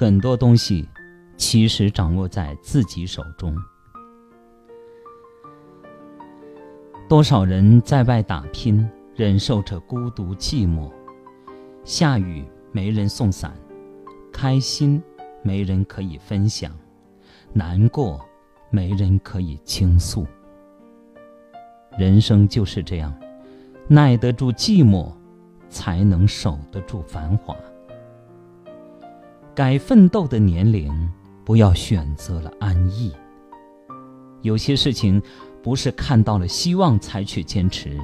很多东西其实掌握在自己手中。多少人在外打拼，忍受着孤独寂寞，下雨没人送伞，开心没人可以分享，难过没人可以倾诉。人生就是这样，耐得住寂寞，才能守得住繁华。该奋斗的年龄，不要选择了安逸。有些事情。不是看到了希望才去坚持，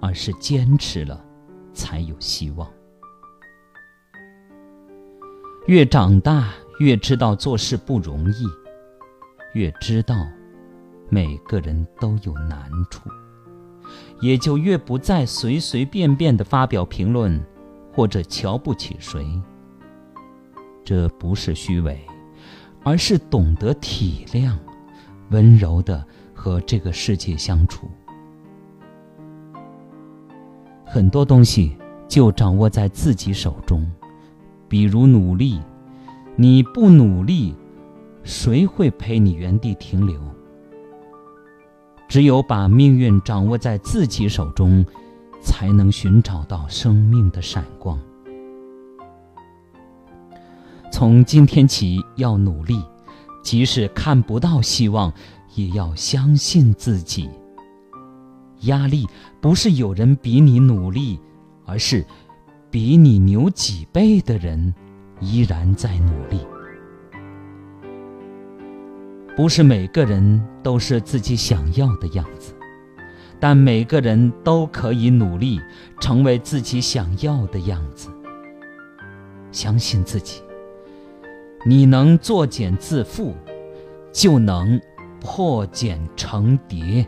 而是坚持了，才有希望。越长大，越知道做事不容易，越知道每个人都有难处，也就越不再随随便便的发表评论，或者瞧不起谁。这不是虚伪，而是懂得体谅，温柔的。和这个世界相处，很多东西就掌握在自己手中，比如努力。你不努力，谁会陪你原地停留？只有把命运掌握在自己手中，才能寻找到生命的闪光。从今天起要努力，即使看不到希望。也要相信自己。压力不是有人比你努力，而是比你牛几倍的人依然在努力。不是每个人都是自己想要的样子，但每个人都可以努力成为自己想要的样子。相信自己，你能作茧自缚，就能。破茧成蝶。